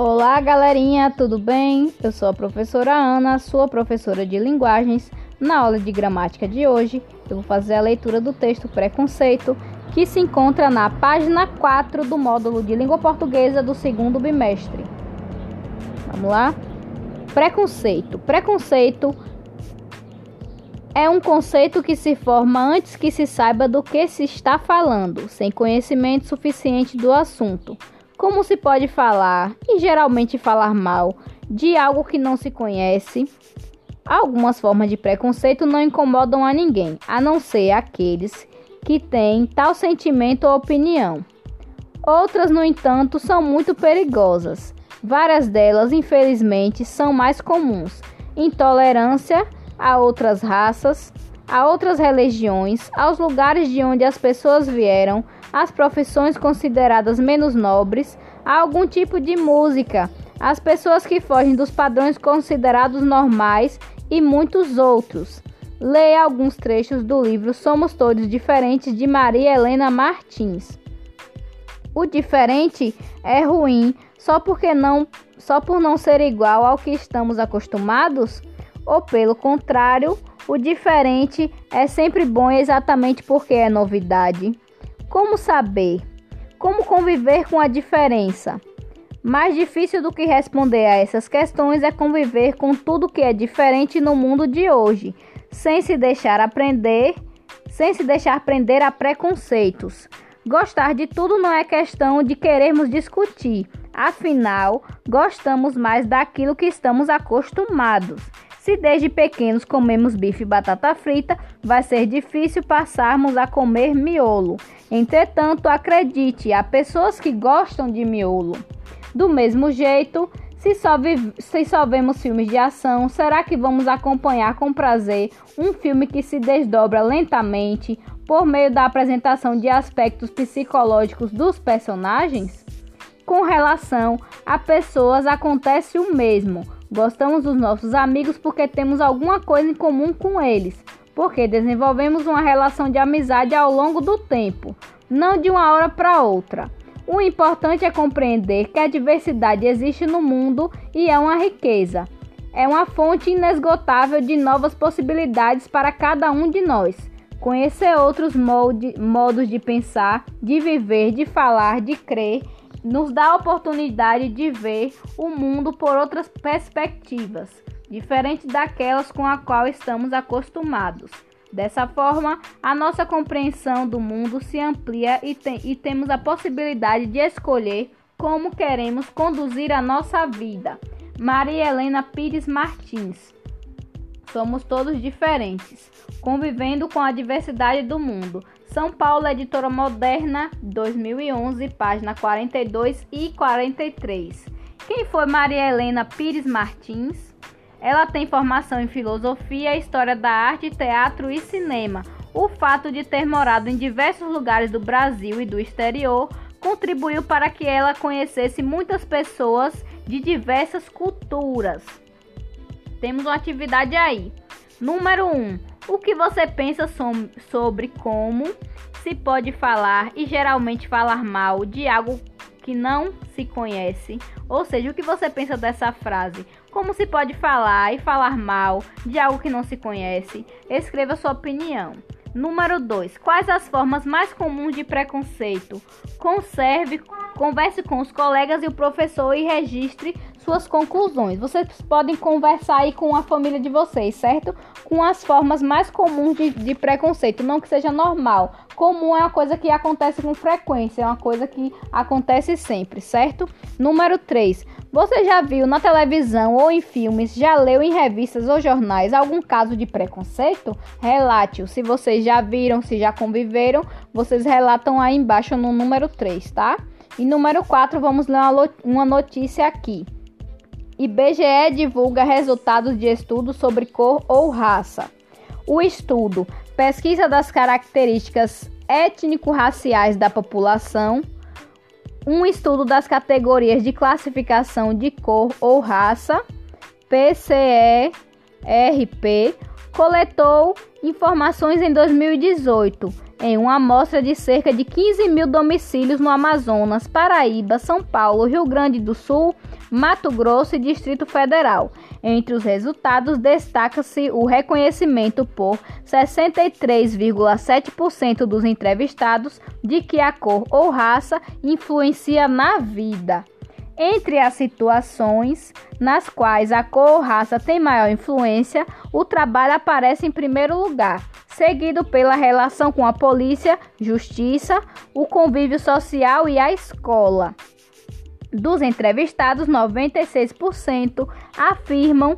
Olá, galerinha, tudo bem? Eu sou a professora Ana, sua professora de linguagens. Na aula de gramática de hoje, eu vou fazer a leitura do texto Preconceito, que se encontra na página 4 do módulo de língua portuguesa do segundo bimestre. Vamos lá? Preconceito. Preconceito é um conceito que se forma antes que se saiba do que se está falando, sem conhecimento suficiente do assunto. Como se pode falar, e geralmente falar mal, de algo que não se conhece? Algumas formas de preconceito não incomodam a ninguém, a não ser aqueles que têm tal sentimento ou opinião. Outras, no entanto, são muito perigosas. Várias delas, infelizmente, são mais comuns: intolerância a outras raças, a outras religiões, aos lugares de onde as pessoas vieram, às profissões consideradas menos nobres, a algum tipo de música, às pessoas que fogem dos padrões considerados normais e muitos outros. Leia alguns trechos do livro Somos Todos Diferentes de Maria Helena Martins. O diferente é ruim só porque não só por não ser igual ao que estamos acostumados? ou pelo contrário, o diferente é sempre bom exatamente porque é novidade. Como saber? Como conviver com a diferença? Mais difícil do que responder a essas questões é conviver com tudo que é diferente no mundo de hoje, sem se deixar aprender, sem se deixar prender a preconceitos. Gostar de tudo não é questão de querermos discutir, afinal, gostamos mais daquilo que estamos acostumados. Se desde pequenos comemos bife e batata frita, vai ser difícil passarmos a comer miolo. Entretanto, acredite, há pessoas que gostam de miolo. Do mesmo jeito, se só, se só vemos filmes de ação, será que vamos acompanhar com prazer um filme que se desdobra lentamente por meio da apresentação de aspectos psicológicos dos personagens? Com relação a pessoas, acontece o mesmo. Gostamos dos nossos amigos porque temos alguma coisa em comum com eles, porque desenvolvemos uma relação de amizade ao longo do tempo, não de uma hora para outra. O importante é compreender que a diversidade existe no mundo e é uma riqueza. É uma fonte inesgotável de novas possibilidades para cada um de nós. Conhecer outros molde, modos de pensar, de viver, de falar, de crer nos dá a oportunidade de ver o mundo por outras perspectivas, diferentes daquelas com a qual estamos acostumados. Dessa forma, a nossa compreensão do mundo se amplia e, tem, e temos a possibilidade de escolher como queremos conduzir a nossa vida. Maria Helena Pires Martins. Somos todos diferentes, convivendo com a diversidade do mundo. São Paulo, editora moderna, 2011, página 42 e 43. Quem foi Maria Helena Pires Martins? Ela tem formação em filosofia, história da arte, teatro e cinema. O fato de ter morado em diversos lugares do Brasil e do exterior contribuiu para que ela conhecesse muitas pessoas de diversas culturas. Temos uma atividade aí. Número 1. Um, o que você pensa som sobre como se pode falar e geralmente falar mal de algo que não se conhece? Ou seja, o que você pensa dessa frase? Como se pode falar e falar mal de algo que não se conhece? Escreva sua opinião. Número 2. Quais as formas mais comuns de preconceito? Conserve, converse com os colegas e o professor e registre suas conclusões. Vocês podem conversar aí com a família de vocês, certo? Com as formas mais comuns de, de preconceito, não que seja normal. Comum é uma coisa que acontece com frequência, é uma coisa que acontece sempre, certo? Número 3. Você já viu na televisão ou em filmes, já leu em revistas ou jornais algum caso de preconceito? Relate-o. Se vocês já viram, se já conviveram, vocês relatam aí embaixo no número 3, tá? E número 4, vamos ler uma notícia aqui. IBGE divulga resultados de estudo sobre cor ou raça. O estudo pesquisa das características étnico-raciais da população, um estudo das categorias de classificação de cor ou raça, PCE-RP, coletou informações em 2018 em uma amostra de cerca de 15 mil domicílios no Amazonas, Paraíba, São Paulo, Rio Grande do Sul, Mato Grosso e Distrito Federal. Entre os resultados, destaca-se o reconhecimento por 63,7% dos entrevistados de que a cor ou raça influencia na vida. Entre as situações nas quais a cor ou raça tem maior influência, o trabalho aparece em primeiro lugar, seguido pela relação com a polícia, justiça, o convívio social e a escola. Dos entrevistados, 96% afirmam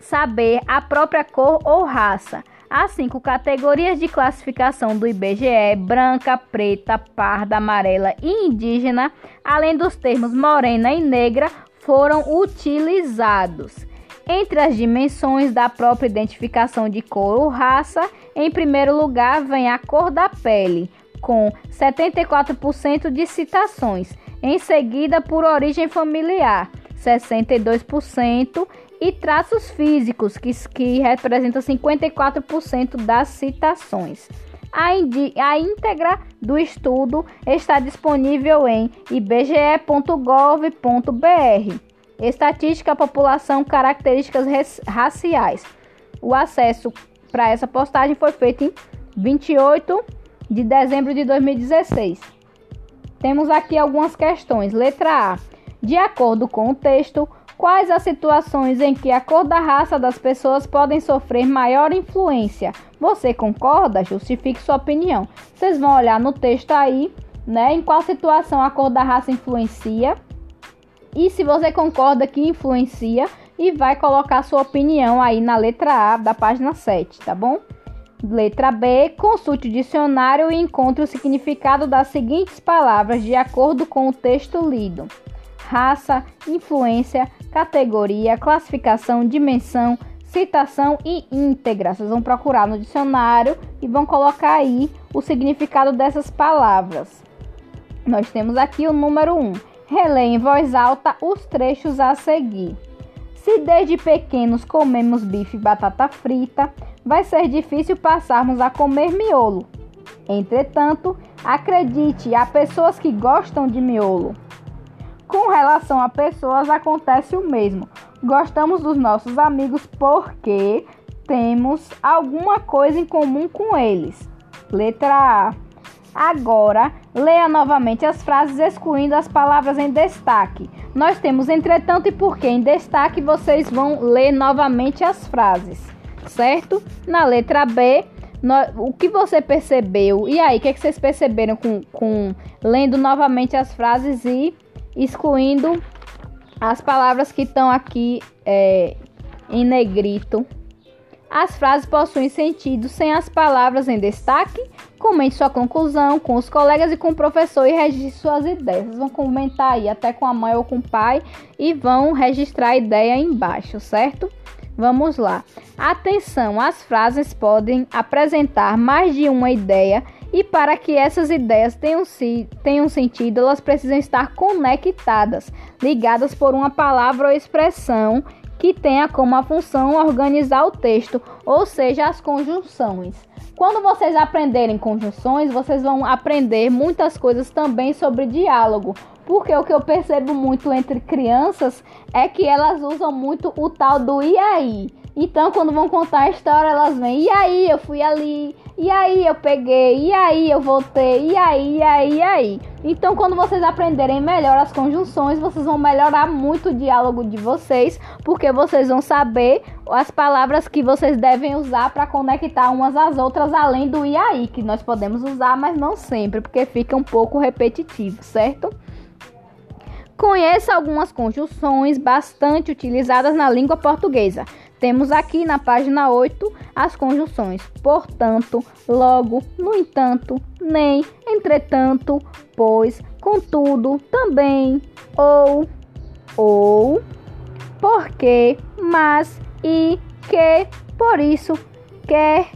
saber a própria cor ou raça. As cinco categorias de classificação do IBGE, branca, preta, parda, amarela e indígena, além dos termos morena e negra, foram utilizados. Entre as dimensões da própria identificação de cor ou raça, em primeiro lugar vem a cor da pele, com 74% de citações, em seguida por origem familiar, 62%, e traços físicos, que, que representam 54% das citações. A, a íntegra do estudo está disponível em ibge.gov.br. Estatística, população, características raciais. O acesso para essa postagem foi feito em 28 de dezembro de 2016. Temos aqui algumas questões. Letra A. De acordo com o texto, Quais as situações em que a cor da raça das pessoas podem sofrer maior influência? Você concorda? Justifique sua opinião. Vocês vão olhar no texto aí, né? Em qual situação a cor da raça influencia? E se você concorda que influencia, e vai colocar sua opinião aí na letra A da página 7, tá bom? Letra B, consulte o dicionário e encontre o significado das seguintes palavras de acordo com o texto lido: raça, influência, categoria, classificação, dimensão, citação e íntegra. Vocês vão procurar no dicionário e vão colocar aí o significado dessas palavras. Nós temos aqui o número 1. Releia em voz alta os trechos a seguir. Se desde pequenos comemos bife e batata frita, vai ser difícil passarmos a comer miolo. Entretanto, acredite, há pessoas que gostam de miolo. Com relação a pessoas, acontece o mesmo. Gostamos dos nossos amigos porque temos alguma coisa em comum com eles. Letra A. Agora, leia novamente as frases excluindo as palavras em destaque. Nós temos entretanto e porque em destaque vocês vão ler novamente as frases, certo? Na letra B, no, o que você percebeu? E aí, o que, é que vocês perceberam com, com lendo novamente as frases e excluindo as palavras que estão aqui é, em negrito. As frases possuem sentido sem as palavras em destaque. Comente sua conclusão com os colegas e com o professor e registre suas ideias. Vocês vão comentar aí até com a mãe ou com o pai e vão registrar a ideia aí embaixo, certo? Vamos lá. Atenção, as frases podem apresentar mais de uma ideia e para que essas ideias tenham, tenham sentido, elas precisam estar conectadas, ligadas por uma palavra ou expressão que tenha como a função organizar o texto, ou seja, as conjunções. Quando vocês aprenderem conjunções, vocês vão aprender muitas coisas também sobre diálogo, porque o que eu percebo muito entre crianças é que elas usam muito o tal do e aí. Então, quando vão contar a história, elas vêm, e aí eu fui ali, e aí eu peguei, e aí eu voltei, e aí, e aí, e aí. Então, quando vocês aprenderem melhor as conjunções, vocês vão melhorar muito o diálogo de vocês, porque vocês vão saber as palavras que vocês devem usar para conectar umas às outras, além do e aí, que nós podemos usar, mas não sempre, porque fica um pouco repetitivo, certo? Conheça algumas conjunções bastante utilizadas na língua portuguesa. Temos aqui na página 8 as conjunções portanto, logo, no entanto, nem, entretanto, pois, contudo, também, ou, ou, porque, mas, e, que, por isso, quer,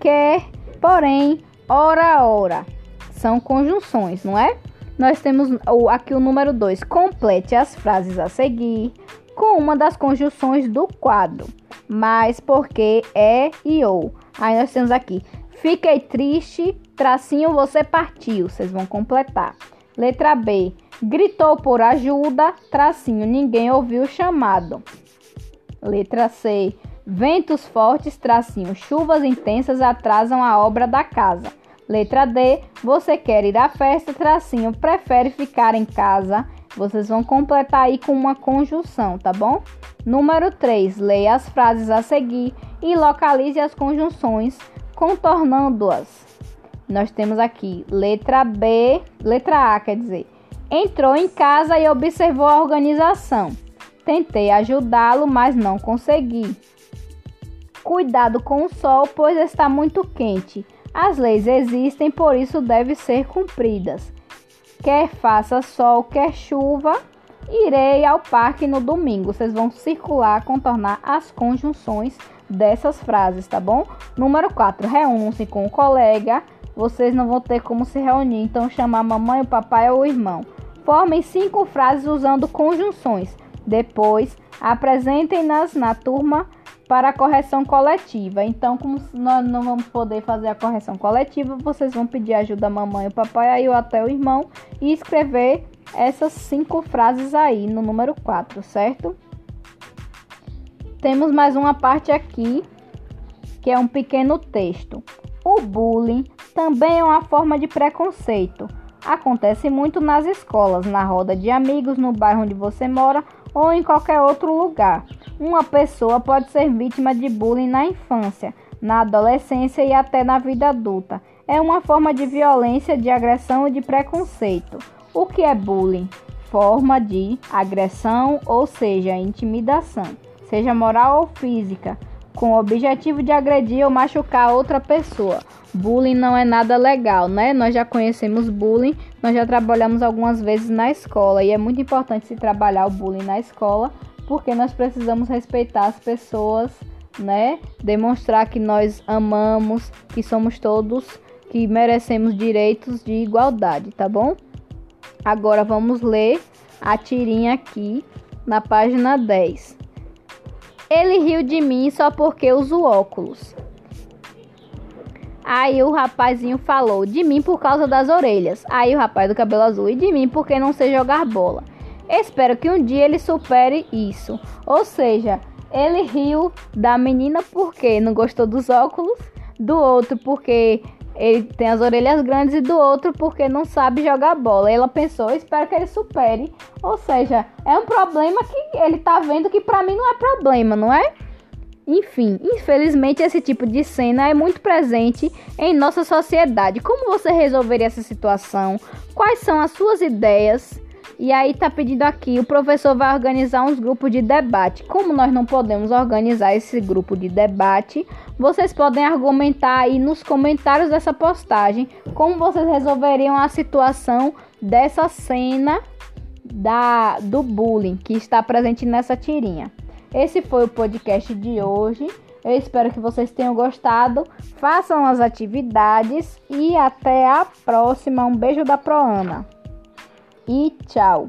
quer, porém, ora, ora. São conjunções, não é? Nós temos aqui o número 2. Complete as frases a seguir com uma das conjunções do quadro mas, porque, é e ou. Aí nós temos aqui, fiquei triste, tracinho, você partiu. Vocês vão completar. Letra B, Gritou por ajuda, tracinho, ninguém ouviu o chamado. Letra C. Ventos fortes, tracinho, chuvas intensas atrasam a obra da casa. Letra D. Você quer ir à festa, tracinho, prefere ficar em casa. Vocês vão completar aí com uma conjunção, tá bom? Número 3. Leia as frases a seguir e localize as conjunções, contornando-as. Nós temos aqui letra B, letra A, quer dizer, entrou em casa e observou a organização. Tentei ajudá-lo, mas não consegui. Cuidado com o sol, pois está muito quente. As leis existem, por isso devem ser cumpridas. Quer faça sol, quer chuva, irei ao parque no domingo. Vocês vão circular, contornar as conjunções dessas frases, tá bom? Número 4. Reúne-se com o colega. Vocês não vão ter como se reunir, então chamar a mamãe, o papai ou o irmão. Formem cinco frases usando conjunções. Depois, apresentem-nas na turma para a correção coletiva. Então, como nós não vamos poder fazer a correção coletiva, vocês vão pedir ajuda da mamãe, o papai, aí ou até o irmão e escrever essas cinco frases aí no número 4, certo? Temos mais uma parte aqui que é um pequeno texto. O bullying também é uma forma de preconceito. Acontece muito nas escolas, na roda de amigos, no bairro onde você mora ou em qualquer outro lugar. Uma pessoa pode ser vítima de bullying na infância, na adolescência e até na vida adulta. É uma forma de violência, de agressão e de preconceito. O que é bullying? Forma de agressão, ou seja, intimidação, seja moral ou física, com o objetivo de agredir ou machucar outra pessoa. Bullying não é nada legal, né? Nós já conhecemos bullying, nós já trabalhamos algumas vezes na escola e é muito importante se trabalhar o bullying na escola, porque nós precisamos respeitar as pessoas, né? Demonstrar que nós amamos, que somos todos que merecemos direitos de igualdade, tá bom? Agora vamos ler a tirinha aqui na página 10. Ele riu de mim só porque uso óculos. Aí o rapazinho falou: De mim por causa das orelhas. Aí o rapaz do cabelo azul: E de mim porque não sei jogar bola. Espero que um dia ele supere isso. Ou seja, ele riu da menina porque não gostou dos óculos, do outro porque ele tem as orelhas grandes e do outro porque não sabe jogar bola. Ela pensou, espero que ele supere. Ou seja, é um problema que ele tá vendo que para mim não é problema, não é? Enfim, infelizmente esse tipo de cena é muito presente em nossa sociedade. Como você resolveria essa situação? Quais são as suas ideias? E aí tá pedindo aqui, o professor vai organizar uns grupos de debate. Como nós não podemos organizar esse grupo de debate, vocês podem argumentar aí nos comentários dessa postagem como vocês resolveriam a situação dessa cena da do bullying que está presente nessa tirinha. Esse foi o podcast de hoje. Eu espero que vocês tenham gostado. Façam as atividades e até a próxima. Um beijo da Proana. E tchau.